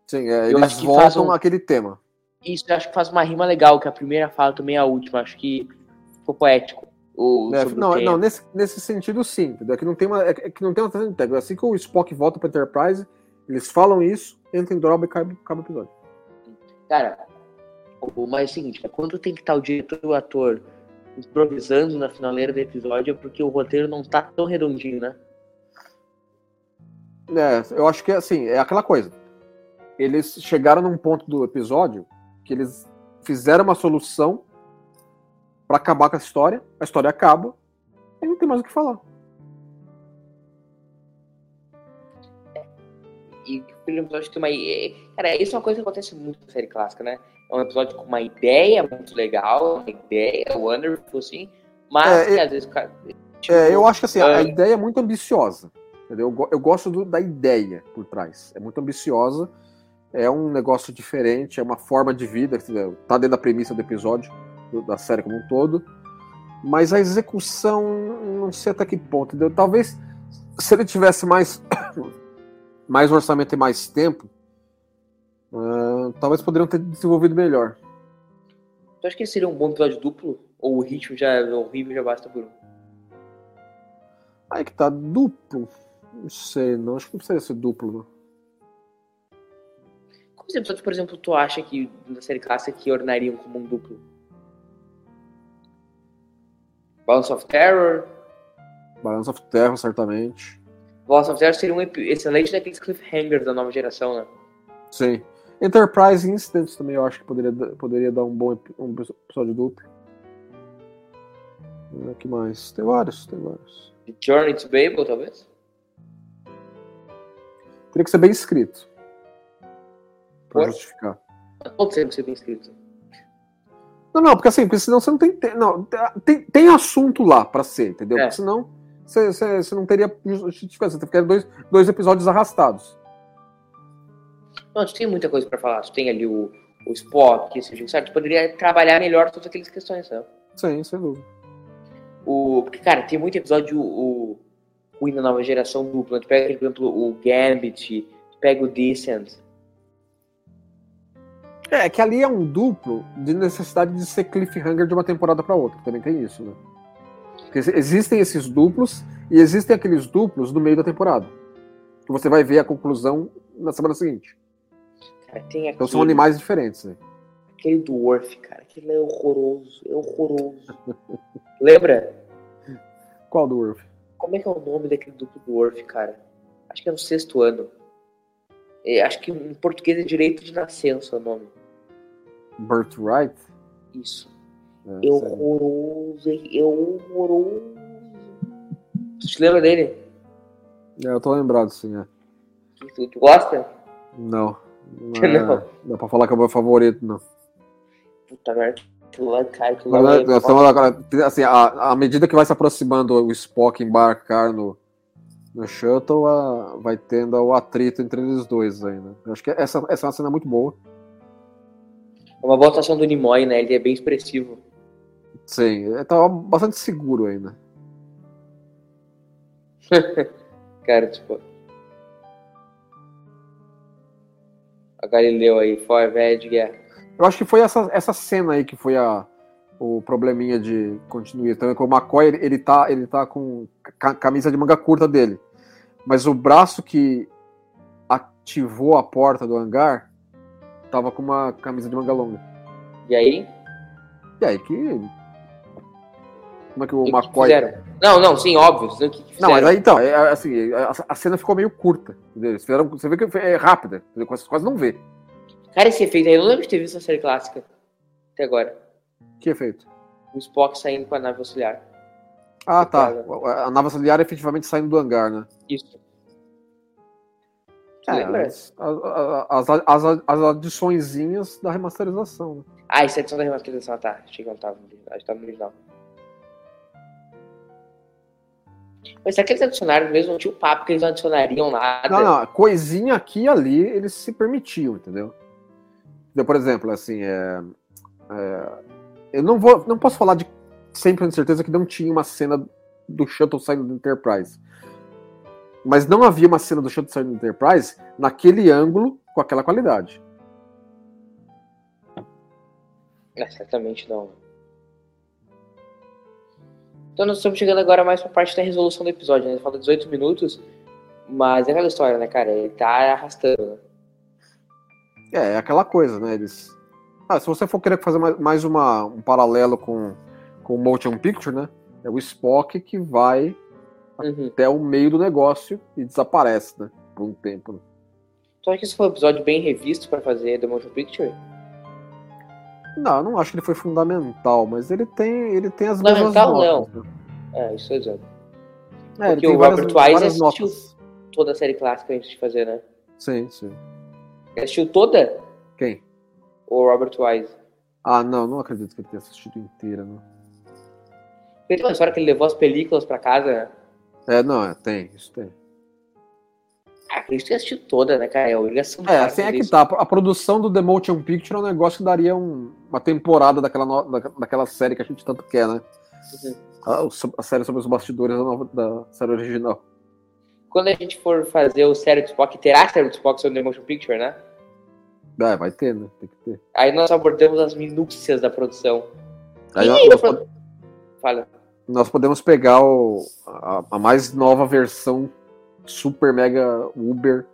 Sim, é, eles voltam um... aquele tema. Isso, eu acho que faz uma rima legal, que a primeira fala também é a última. Acho que ficou poético. O, é, não, não nesse, nesse sentido sim? É que não tem uma, é que não tem uma integral. Assim que o Spock volta para Enterprise, eles falam isso, entra em droga e acaba o episódio. Cara, o mais é o seguinte, quando tem que estar o diretor e o ator improvisando na finaleira do episódio é porque o roteiro não tá tão redondinho, né? É, eu acho que assim, é aquela coisa. Eles chegaram num ponto do episódio que eles fizeram uma solução para acabar com a história. A história acaba e não tem mais o que falar. E o episódio tem uma. Cara, isso é uma coisa que acontece muito na série clássica, né? É um episódio com uma ideia muito legal, uma ideia wonderful, assim, Mas, É, que às vezes, cara. tipo, É, eu acho que assim, a, a é. ideia é muito ambiciosa. Entendeu? Eu, eu gosto do- da ideia por trás. É muito ambiciosa. É um negócio diferente, é uma forma de vida, entendeu? tá dentro da premissa do episódio, do- da série como um todo. Mas a execução, não sei até que ponto, entendeu? Talvez se ele tivesse mais, mais orçamento e mais tempo, ah, talvez poderiam ter desenvolvido melhor. Tu acha que seria um bom episódio duplo? Ou o ritmo já o ritmo já basta por um? Aí que tá duplo. Não sei, não. Acho que não precisaria ser duplo. Quais episódios, por exemplo, tu acha que da série clássica que ornariam como um duplo? Balance of Terror. Balance of Terror, certamente. Balance of Terror seria um excelente daqueles cliffhangers da nova geração, né? Sim. Enterprise Incidents também eu acho que poderia, dar- poderia dar um bom um episódio duplo. O que mais? Tem vários, tem vários. Journey to Babel, talvez? Teria que ser bem escrito. Pra Por? justificar. Todos têm que ser bem escrito. Não, não, porque assim, porque senão você não tem. te- Não, tem, tem assunto lá pra ser, entendeu? É. Porque senão você, você, você não teria justificação. Você ficaria dois, dois episódios arrastados. Não, tu tem muita coisa pra falar. Tu tem ali o, o Spock, esse jogo, sabe? Tu poderia trabalhar melhor todas aquelas questões, né? Sim, sem dúvida. O, porque, cara, tem muito episódio o, ruim da nova geração dupla. Tu pega, por exemplo, o Gambit, tu pega o Descent. É, que ali é um duplo de necessidade de ser cliffhanger de uma temporada pra outra. Também tem isso, né? Porque ex- existem esses duplos e existem aqueles duplos no meio da temporada. Que você vai ver a conclusão na semana seguinte. Cara, aquele, Então são animais diferentes, né? aquele do Worf, cara. Aquele é horroroso, é horroroso. Lembra? Qual do Worf? Como é que é o nome daquele duplo do Worf, cara? Acho que é no sexto ano. É, acho que em português é direito de nascença o nome. Birthright? Isso. É, É horroroso, é horroroso. Tu te lembra dele? É, eu tô lembrado, sim, é. Tu, tu gosta? Não. Não, Não. é- Dá pra falar que é o meu favorito, não. Puta merda. Cara, Mas, né, é- estamos assim, à, à medida que vai se aproximando o Spock embarcar no, no shuttle, a- vai tendo o atrito entre eles dois ainda. Eu acho que essa, essa é uma cena muito boa. É uma boa atuação do Nimoy, né? Ele é bem expressivo. Sim, ele tava bastante seguro ainda. Cara, tipo. A Galileu aí, for velho de guerra. Eu acho que foi essa, essa cena aí que foi a, o probleminha de continuidade. Então, é que o McCoy, ele, ele, tá, ele tá com ca- camisa de manga curta dele. Mas o braço que ativou a porta do hangar tava com uma camisa de manga longa. E aí? E aí que. Como é que o que McCoy. fizeram? Não, não, sim, óbvio. Que, que Não, mas aí então, é, assim, a, a cena ficou meio curta. Eles fizeram- você vê que é rápida, quase, quase não vê. Cara, esse efeito aí, eu não lembro de ter visto na série clássica. Até agora. Que efeito? O Spock saindo com a nave auxiliar. Ah, tá. A nave auxiliar efetivamente saindo do hangar, né? Isso. É, lembra? as, as, as, as, as adiçõezinhas da remasterização. Né? Ah, isso é edição da remasterização, tá. Achei que não tava. Acho que tava no original. Mas será que eles adicionaram mesmo? Não tinha o papo que eles não adicionariam nada. Não, não, coisinha aqui e ali eles se permitiam, entendeu? Então, por exemplo, assim, é, é, eu não vou, não posso falar de 100% de certeza que não tinha uma cena do Shuttle saindo do Enterprise. Mas não havia uma cena do Shuttle saindo do Enterprise naquele ângulo com aquela qualidade. É, certamente não. Então nós estamos chegando agora mais pra parte da resolução do episódio, né? Falta 18 minutos, mas é aquela história, né, cara? Ele tá arrastando, né? É, é aquela coisa, né? Eles. Ah, se você for querer fazer mais, uma, um paralelo com, com o Motion Picture, né? É o Spock que vai Uhum. até o meio do negócio e desaparece, né? Por um tempo. né? Tu acha que esse foi um episódio bem revisto pra fazer The Motion Picture? Não, eu não acho que ele foi fundamental, mas ele tem, ele tem as mesmas Fundamental, notas. né? É, isso tô dizendo. É, Porque o várias, Robert Wise assistiu- notas. Toda a série clássica antes de fazer, né? Sim, sim. Ele assistiu toda? Quem? O Robert Wise. Ah, não, não acredito que ele tenha assistido inteira, né? Tem uma história que ele levou as películas pra casa, né? É, não, é, tem, isso tem. Ah, acredito que assistiu toda, né, cara? É a obrigação É, assim é que isso. tá. A produção do The Motion Picture é um negócio que daria um- uma temporada daquela, no- da- daquela série que a gente tanto quer, né? Uhum. A, a série sobre os bastidores da, nova- da série original. Quando a gente for fazer o série do Spock, terá série do Spock sobre The Motion Picture, né? É, vai ter, né? Tem que ter. Aí nós abordamos as minúcias da produção. Aí Ih, nós, eu- Fala. nós podemos pegar o- a, a mais nova versão super mega Uber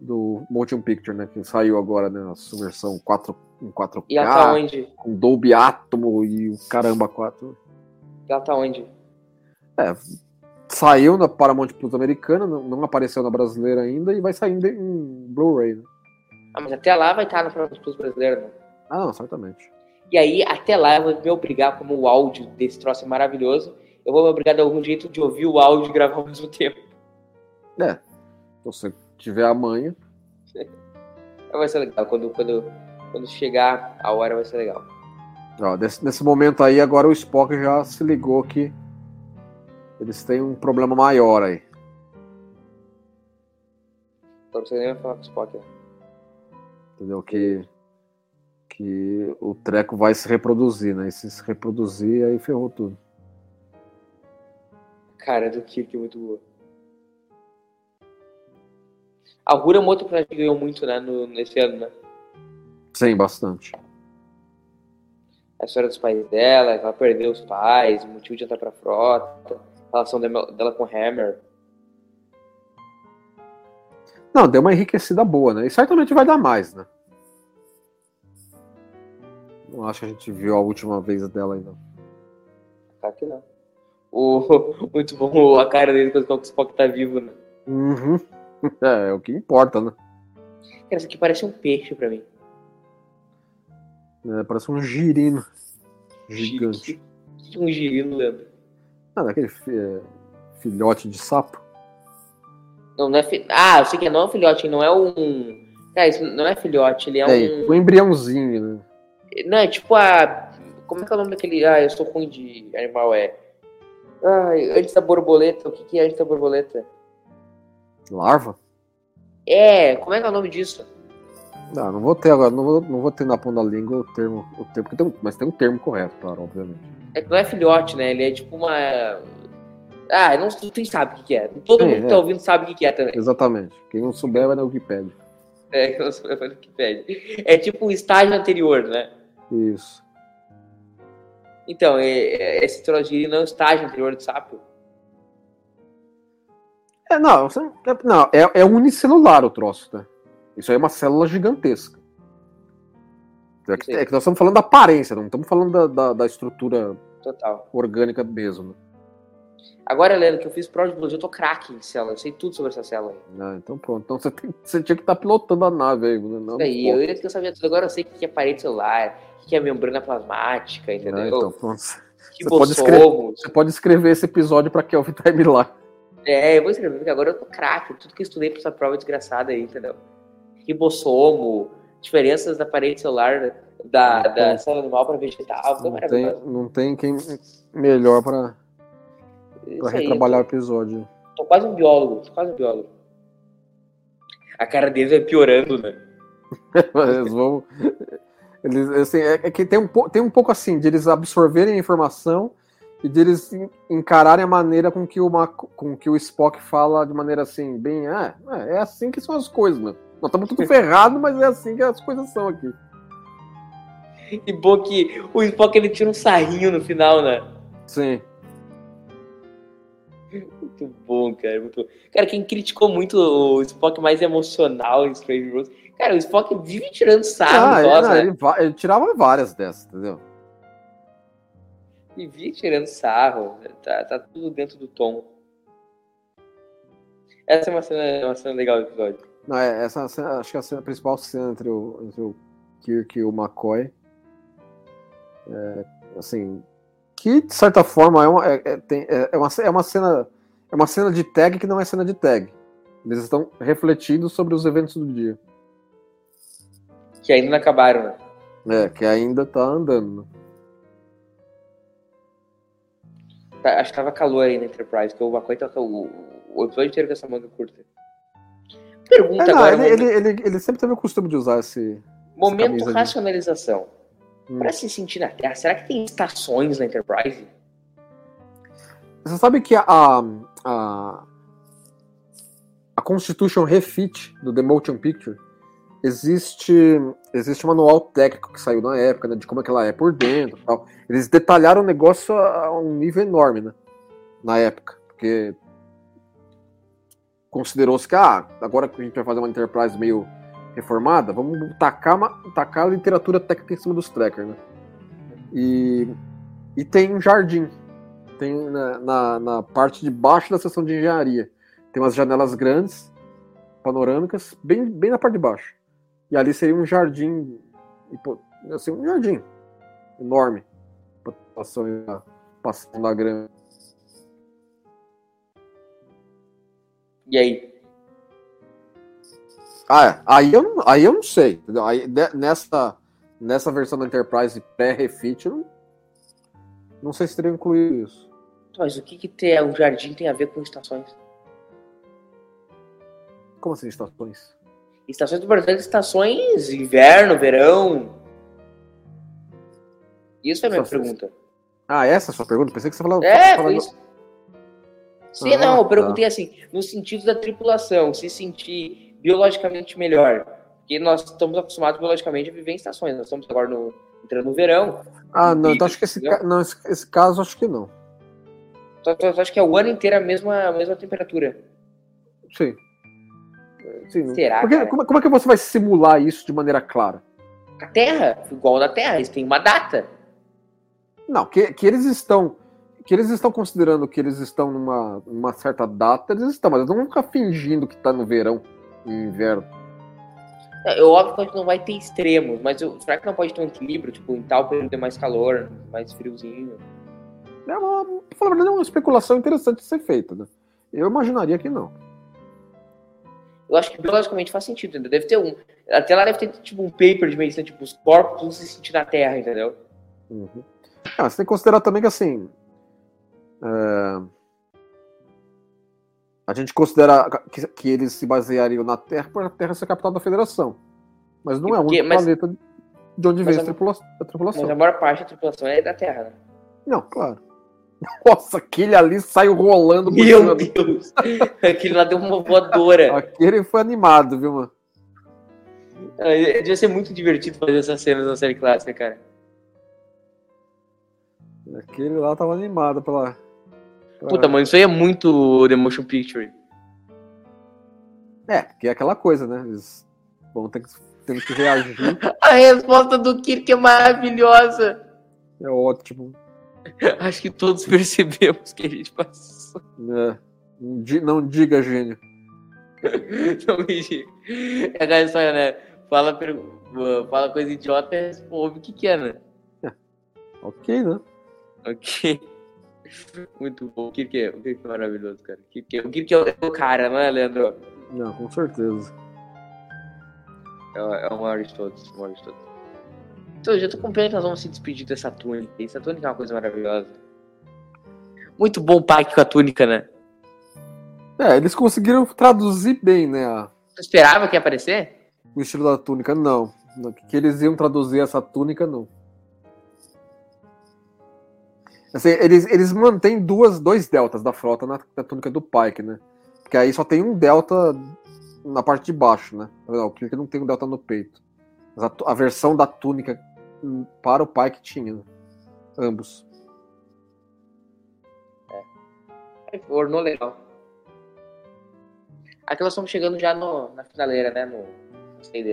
do Motion Picture, né? Que saiu agora, né? A versão 4, em 4K, E ela tá onde? com Dolby Atmo e o caramba 4. Ela tá onde? Saiu na Paramount Plus americana, não, apareceu na brasileira ainda e vai sair em, em Blu-ray. Né? Ah, mas até lá vai estar na Paramount Plus brasileira, né? Ah, não, certamente. E aí, até lá, eu vou me obrigar, como o áudio desse troço é maravilhoso, eu vou me obrigar de algum jeito de ouvir o áudio e gravar ao mesmo tempo. É. Se você tiver a manha. Vai ser legal. Quando, quando, quando chegar a hora, vai ser legal. Ó, nesse, nesse momento aí, agora o Spock já se ligou que eles têm um problema maior aí. Pra você nem falar com o Spock. né? Entendeu? Que, que o treco vai se reproduzir, né? E se se reproduzir, aí ferrou tudo. Cara, do Kirk é muito boa. A Rura é uma outra personagem que ganhou muito, né, no, nesse ano, né? Sim, bastante. A história dos pais dela, ela perdeu os pais, o motivo de entrar pra frota, a relação dela dela com o Hammer. Não, deu uma enriquecida boa, né? E certamente vai dar mais, né? Não acho que a gente viu a última vez dela ainda. Claro que não. O, muito bom a cara dele quando o Spock tá vivo, né? Uhum. É, é o que importa, né? Cara, isso aqui parece um peixe pra mim. É, parece um girino gigante. Que um girino, Leandro. Ah, daquele fi- é, filhote de sapo. Não, não é fi... Ah, eu sei que não é um filhote, não é um. Cara, isso não é filhote, ele é É, um. um embriãozinho, né? Não, é tipo a. Como é que é o nome daquele. Ah, eu sou ruim de animal, é. Ai, antes da borboleta, o que, que é antes da borboleta? Larva? É, como é que é o nome disso? Não, não vou ter agora, não vou, não vou ter na ponta da língua o termo, o termo tem um- mas tem um termo correto, claro, obviamente. É que não é filhote, né? Ele é tipo uma. Ah, não, tu sabe o que, é. Todo Sim, mundo que é. tá ouvindo sabe o que, que é também. Exatamente. Quem não souber vai na Wikipedia. É, que eu não sei o que pede. É tipo o estágio anterior, né? Isso. Então, é, é, esse troço de girino é o estágio anterior do sapo. É, não, é, não é, é unicelular o troço, né? Isso aí é uma célula gigantesca. É que, é que nós estamos falando da aparência, não estamos falando da, da, da estrutura Total. orgânica mesmo. Agora, Leandro, que eu fiz prova de biologia, eu tô craque em célula. Eu sei tudo sobre essa célula. Né? Então pronto. Então você, tem- você tinha que estar pilotando a nave aí. Né? Não, Isso aí, eu ia ter que saber tudo. Agora eu sei o que é parede celular, o que é membrana plasmática, entendeu? né? Então, pronto. que você pode escrever-. Você pode escrever esse episódio para Kelvin Timeline. É, eu vou escrever, porque agora eu tô craque. Tudo que eu estudei pra essa prova desgraçada aí, entendeu? Ribossomo, diferenças da parede celular da, da célula animal para vegetal. Não tem, maravilhoso. não tem quem melhor para Isso aí, retrabalhar o episódio. Tô quase um biólogo, tô quase um biólogo. A cara deles vai piorando, né? Eles vão. Eles, assim, é, é que tem um, tem um pouco assim, de eles absorverem a informação e de eles en- encararem a maneira com que, o, Mac- com que o Spock fala de maneira assim, bem, ah, é, é assim que são as coisas, mano. Nós estamos tudo ferrado, mas é assim que as coisas são aqui. E bom que o Spock ele tira um sarrinho no final, né? Sim. Muito bom, cara. Muito bom. Cara, quem criticou muito o Spock mais emocional em Strange Worlds. Cara, o Spock vive tirando sarro Ah, ah, ele, né? ele, ele tirava várias dessas, entendeu? Vivia tirando sarro. Tá, tá tudo dentro do tom. Essa é uma cena, uma cena legal do episódio. Não, é, essa cena- acho que a, cena, a principal cena entre o, entre o Kirk e o McCoy. É, assim. Que de certa forma é uma, é, é- tem- é- é uma, é uma cena. É uma cena de tag que não é cena de tag. Eles estão refletindo sobre os eventos do dia. Que ainda não acabaram, né? É, que ainda tá andando. Tá, acho que tava calor aí na Enterprise, que o McCoy tá o, o episódio inteiro com essa manga curta. Pergunta É, não, agora, ele, momento, ele, ele, ele sempre teve o costume de usar esse. momento de- racionalização. Hum. Pra se sentir na Terra, será que tem estações na Enterprise? Você sabe que a, a, a, a Constitution Refit do The Motion Picture existe existe um manual técnico que saiu na época, né, de como é que ela é por dentro tal. Eles detalharam o negócio a, a um nível enorme, né, na época, porque considerou-se que ah, agora que a gente vai fazer uma Enterprise meio reformada, vamos tacar, uma, tacar a literatura técnica em cima dos trackers, né? E, e tem um jardim tem na, na, na parte de baixo da seção de engenharia. Tem umas janelas grandes, panorâmicas, bem, bem na parte de baixo. E ali seria um jardim, assim, um jardim enorme. Passando da, passando da grama. E aí? Ah, é. Aí eu, não- aí eu não sei. Aí, nessa, nessa versão da Enterprise pré-refit, não, não sei se teria incluído isso. Mas o que que tem, o jardim tem a ver com estações? Como assim, estações? Estações importantes, estações inverno, verão. Isso é a minha Estações. pergunta. Ah, essa é a sua pergunta? Pensei que você falava. É, falava- foi isso. Sim, Ah, não, eu tá. perguntei assim, no sentido da tripulação, se sentir biologicamente melhor. Porque nós estamos acostumados biologicamente a viver em estações. Nós estamos agora no, entrando no verão. Ah, não, E- então acho que esse, ca- não, esse, esse caso acho que não. Só eu acho que é o ano inteiro a mesma, a mesma temperatura. Sim. Será, Porque, como, como é que você vai simular isso de maneira clara? A Terra, igual da Terra, eles têm uma data. Não, que, que eles estão. Que eles estão considerando que eles estão numa, numa certa data, eles estão, mas eles não vão ficar fingindo que tá no verão e inverno. É óbvio que a gente não vai ter extremos, mas eu- será que não pode ter um equilíbrio? Tipo, em tal período é mais calor, mais friozinho. É uma, é uma especulação interessante de ser feita, né? Eu imaginaria que não. Eu acho que biologicamente faz sentido, entendeu? Deve ter um. Até lá deve ter tipo um paper de medicina, tipo, os corpos vão se sentir na Terra, entendeu? Uhum. Ah, você tem que considerar também que assim. é, A gente considera que, que eles se baseariam na Terra para a Terra ser a capital da Federação. Mas não E é o único mas- planeta de onde vem a a tripulação. Mas a maior parte da tripulação é da Terra, né? Não, claro. Nossa, aquele ali saiu rolando. Meu Deus! Aquele lá deu uma voadora. Aquele foi animado, viu, mano? Ah, Devia ser muito divertido fazer essas cenas na série clássica, cara. Aquele lá tava animado pela. pela- Puta, mano, isso aí é muito The Motion Picture. É, que é aquela coisa, né? Eles vão ter que, tendo que reagir. A resposta do Kirk é maravilhosa. É ótimo. Acho que todos percebemos que a gente passou. né? Não di- Não diga, gênio. Não me diga. É aquela história, né? Fala, per- fala coisa idiota e responde o que que é, né? Ok, né? Ok. Muito bom. O Kirk é, o Kirk é maravilhoso, cara. O Kirk é, o Kirk é o cara, não é, Leandro? Não, com certeza. É, é o maior de todos. O maior de todos. Então, eu já tô com pena que nós vamos se despedir dessa túnica. Essa túnica é uma coisa maravilhosa. Muito bom o Pike com a túnica, né? É, eles conseguiram traduzir bem, né? a- Você esperava que ia aparecer? o estilo da túnica. Não. Que eles iam traduzir essa túnica, não. Assim, eles, eles mantêm duas, dois deltas da frota na, na túnica do Pike, né? Porque aí só tem um delta na parte de baixo, né? Não, o Kirk não tem um delta no peito. Mas a, tu- a versão da túnica para o Pike tinha. né? Ambos. É, Ornou legal. Aqui nós estamos chegando já no, na finaleira, né? No, no.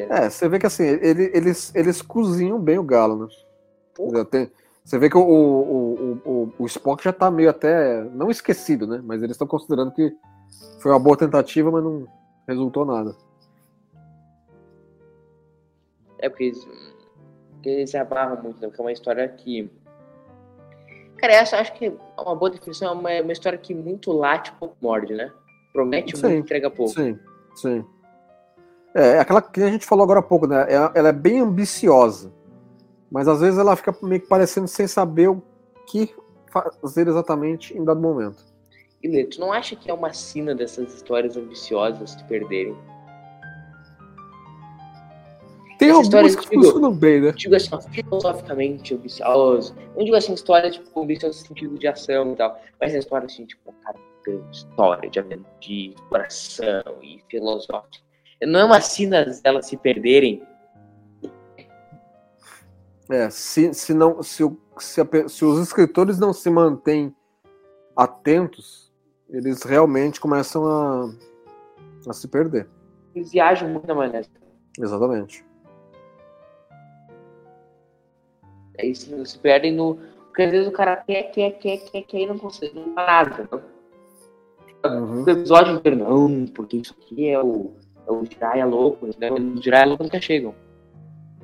É, você vê que assim, ele- eles, eles cozinham bem o galo, né? Tem- você vê que o, o, o, o, o Spock já tá meio até. Não esquecido, né? Mas eles estão considerando que foi uma boa tentativa, mas não resultou nada. É porque porque eles se amarram muito, né? Porque é uma história que. Cara, essa eu acho que é uma boa definição, é uma, uma história que muito late, pouco morde, né? Promete Sim, muito, entrega pouco. Sim, sim. É, é aquela que a gente falou agora há pouco, né? Ela, ela é bem ambiciosa. Mas às vezes ela fica meio que parecendo sem saber o que fazer exatamente em dado momento. E Lê, tu não acha que é uma sina dessas histórias ambiciosas se perderem? Tem algumas que antiga- funcionam bem, né? Digo assim, filosoficamente ambicioso. Não digo assim, história tipo ambiciosa no sentido de ação e tal. Mas é história assim, tipo, cara, grande história de aventura, de exploração e filosófica. Não é uma sina delas se perderem. É, se, se, não, se, o- se, a se os escritores não se mantêm atentos, eles realmente começam a, a se perder. Eles viajam muito na maionese. Exatamente. Aí se, se perdem no. Porque às vezes o cara quer, quer, quer, quer, quer e não consegue, não nada. entendeu? Uhum. O episódio inteiro, não, porque isso aqui é o, é o Jiraiya louco, né? O Jiraiya louco nunca chegam.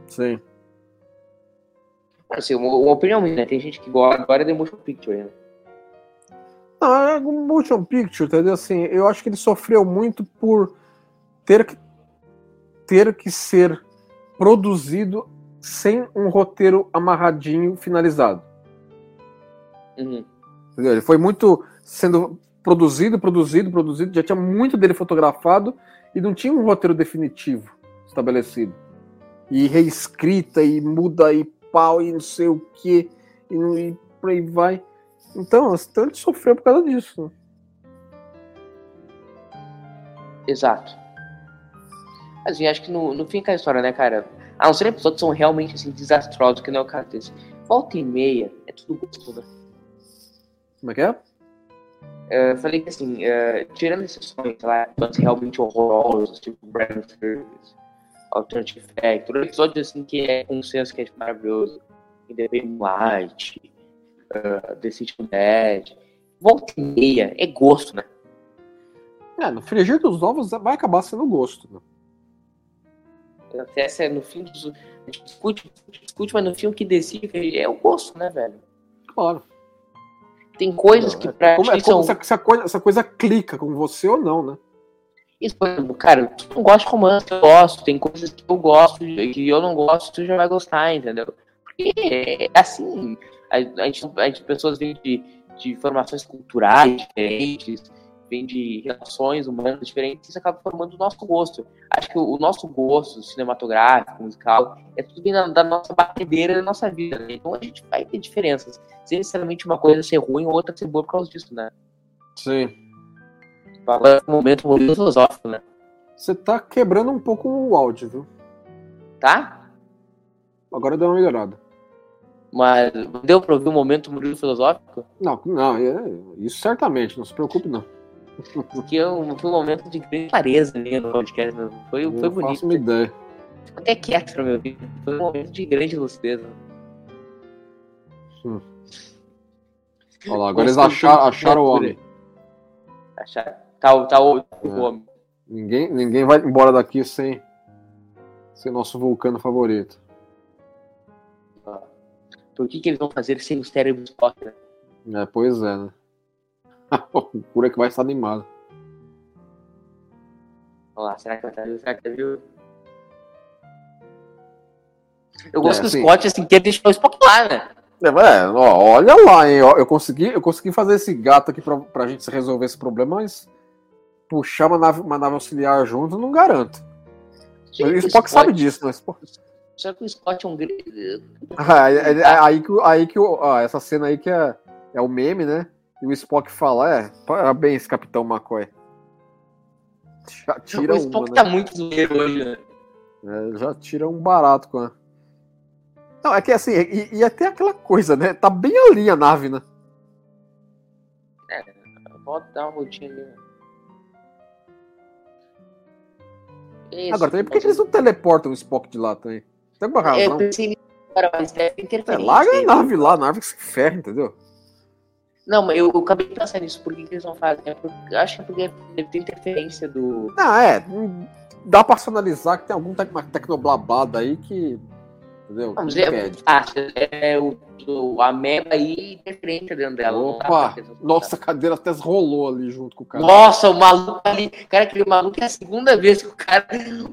Sim. Assim, uma, uma opinião minha, né? Tem gente que gosta agora de motion picture, né? Não, é um motion picture, entendeu? Assim, eu acho que ele sofreu muito por ter que, ter que ser produzido sem um roteiro amarradinho, finalizado. Uhum. Ele foi muito sendo produzido, produzido, produzido, já tinha muito dele fotografado e não tinha um roteiro definitivo estabelecido. E reescrita, e muda, e pau, e não sei o que, e, e por aí vai. Então, então ele sofreu por causa disso. Exato. Assim, acho que no, no fim aquela história, né, cara? A não ser episódios são realmente assim, desastrosos, que não é o caso desse. Volta e meia, é tudo gostoso, né? Como é que é? Eu falei que assim, eh, tirando exceções, sei lá, episódios realmente horrorosos, tipo Brand Service, Alternative Factor, episódio assim que é consenso que é maravilhoso, Independent Light, uh, The City of Dead. Volta e meia, é gosto, né? É, no frigir dos ovos vai acabar sendo gosto. Né? Até se é no fim dos. A gente discute, discute, mas no fim o que decide é o gosto, né, velho? Claro. Tem coisas que pra Como, é como são. se, se a coisa, se a coisa clica com você ou não, né? Isso, por exemplo, cara, tu não gosta de romance, eu gosto. Tem coisas que eu gosto, que eu não gosto, tu já vai gostar, entendeu? Porque é assim, a, a gente, a gente, pessoas vêm de, de formações culturais diferentes, vêm de relações humanas diferentes, isso acaba formando o nosso gosto. Acho que o, nosso gosto cinematográfico, musical, é tudo bem da, nossa batedeira da nossa vida, né? Então a gente vai ter diferenças. Sem necessariamente uma coisa ser ruim ou outra ser boa por causa disso, né? Sim. Agora, no momento, momento filosófico, né? Você tá quebrando um pouco o áudio, viu? Tá? Agora deu uma melhorada. Mas deu pra ouvir um momento murilo filosófico? Não, não, é- isso certamente, não se preocupe, não. Porque foi um momento de grande clareza minha no podcast. Foi, Eu foi faço bonito. uma ideia. Ficou até quieto pra me ouvir. Foi um momento de grande lucidez. né? Olha lá, agora eles acharam, acharam o homem. Achar. Tá, o- tá o, o É. homem. Ninguém, ninguém vai embora daqui sem, sem nosso vulcano favorito. Por que, que eles vão fazer sem os cérebros Spock, né? É, pois é, né? o cura que vai estar animado. Vamos lá, será que vai estar? Será que tá vivo? Eu gosto É, que o assim- Scott, assim, quer deixar o Spock lá, né? É, é, ó, olha lá, hein? ó, Eu consegui, eu consegui fazer esse gato aqui pra, pra gente resolver esse problema, mas puxar uma nave, uma nave auxiliar junto, não garanto. Gente, o Spock sabe disso, né? Spock- Só que o Scott é um grande. Ah, é- é- é aí que, o- aí que o- ó, essa cena aí que é, é o meme, né? E o Spock fala, é, parabéns, Capitão McCoy. Já tira o uma, Spock né? tá muito zoeiro hoje, né? É, já tira um barato com a... Não, é que assim, e, e até aquela coisa, né? Tá bem ali a nave, né? Volta dar uma voltinha ali. né? É isso, Agora, também, por que que eles não teleportam o Spock de lá também? Tem alguma É, eu razão? pensei nisso mas deve ter É, larga a nave lá, a nave que se ferra, entendeu? Não, mas eu, eu acabei de pensar nisso. Por que, que eles não fazem? É porque- eu acho que é porque deve ter interferência do. Ah, é. Dá pra personalizar que tem algum tec tecnoblabado aí que. Entendeu? Vamos Que ver. impede. Ah, é o, o a meba aí interferência dentro dela. não Opa! Nossa, a cadeira até rolou ali junto com o cara. Nossa, o maluco ali. Cara, aquele maluco é a segunda vez que o cara,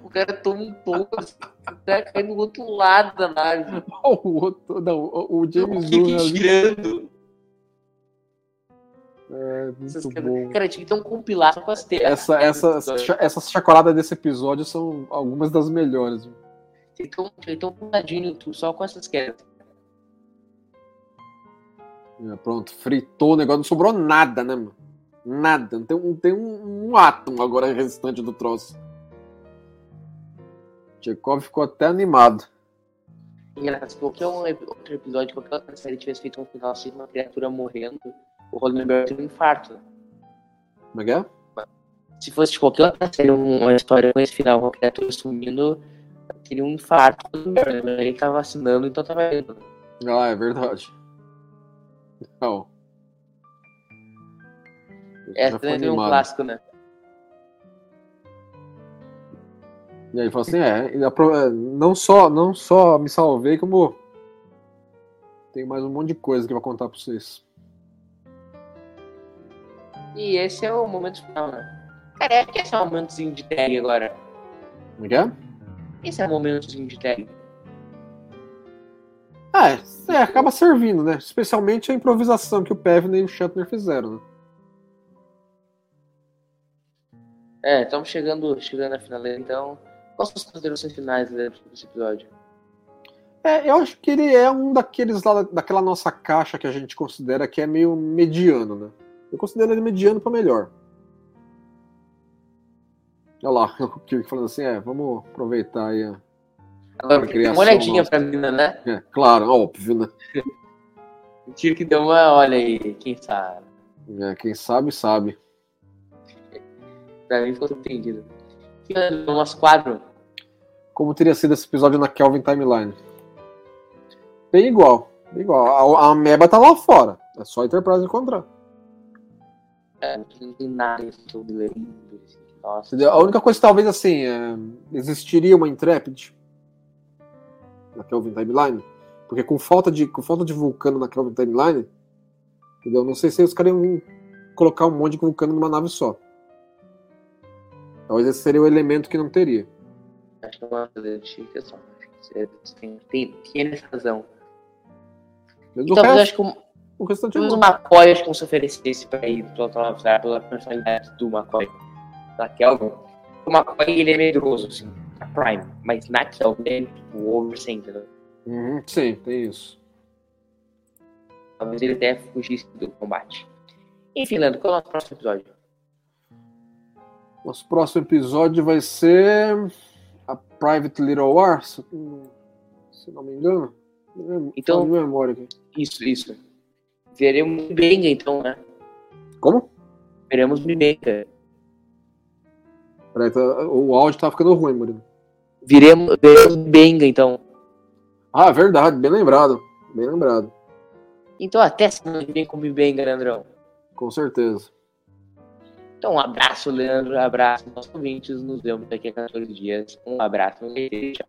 o cara toma um toco. assim, O cara cai no outro lado da nave. O outro, não, o o O James que Gunn ali. girando. É, Essas muito bom. Cara, tinha que ter um compilado com as te- Essa, essa, cha- essas chacoladas desse episódio são algumas das melhores. Tinha que ter um- YouTube só com essas quedas. É, pronto, fritou o negócio, não sobrou nada, né, mano? Nada. Não tem, não tem um, um átomo agora restante do troço. Tchekov ficou até animado. Engraçado, se qualquer um outro episódio, qualquer outra série tivesse feito um final assim, uma criatura morrendo, o Roddenberry teria um infarto. Como é que é? Se fosse de qualquer outra série, um- uma história com esse final, com a criatura sumindo, teria um infarto. o Roddenberry, né? Ele tá vacinando, então tá valendo. Ah, é verdade. Não. Essa foi também é um clássico, né? E aí falou assim, é, é, não só, não só me salvei, como tem mais um monte de coisa que eu vou contar pra vocês. E esse é o momento final, né? Cara, é que esse é o momentozinho de tag agora. Como é que é? Esse é o momentozinho de tag. Ah, é, é, acaba servindo, né? Especialmente a improvisação que o Pevney e o Shatner fizeram, né? É, estamos chegando, chegando na finaleira, então. Quais são as considerações finais né, desse episódio? É, eu acho que ele é um daqueles lá, daquela nossa caixa que a gente considera que é meio mediano, né? Eu considero ele mediano pra melhor. Olha lá, o Kirk falando assim, é, vamos aproveitar aí. a- A criação uma olhadinha nossa. pra mina, né? É, claro, óbvio, né? O tiro que deu uma, olha aí, quem sabe. É, quem sabe, sabe. Pra mim ficou. Fica no nosso quadro. Como teria sido esse episódio na Kelvin Timeline? Bem igual, bem igual. A, a Ameba tá lá fora. É só a Enterprise encontrar. É. Assim. Nossa. A única coisa talvez assim, é, existiria uma Intrepid na Kelvin Timeline, porque com falta de com falta de vulcano na Kelvin Timeline, entendeu? Não sei se eles queriam colocar um monte de vulcano numa nave só. Talvez esse seria o elemento que não teria. Acho que é uma. Acho que você tem, tem, tem essa razão. Mas E talvez resto, acho que o, o restante é talvez o bom. McCoy acho que se oferecesse pra ir pro outro lado pela personalidade do McCoy. Na Kelvin. O McCoy ele é medroso, assim, na Prime. Mas na Kelvin ele é tipo over 100, entendeu? Uhum, sim, tem isso. Talvez ele até fugisse do combate. Enfim, Leandro, qual é o nosso próximo episódio? Nosso próximo episódio vai ser a Private Little War, se não me engano. Então- memória aqui. Isso, isso. Veremos Bibenga, então, né? Como? Veremos Bibenga. Peraí, tá- o áudio tá ficando ruim, Murilo. Viremos, veremos Bibenga, então. Ah, verdade, bem lembrado. Bem lembrado, Então, até semana que vem com Bibenga, Leandrão. com certeza. Então, um abraço, Leandro. Um abraço, nossos ouvintes. Nos vemos daqui a 14 dias. Um abraço. Um beijo. Tchau.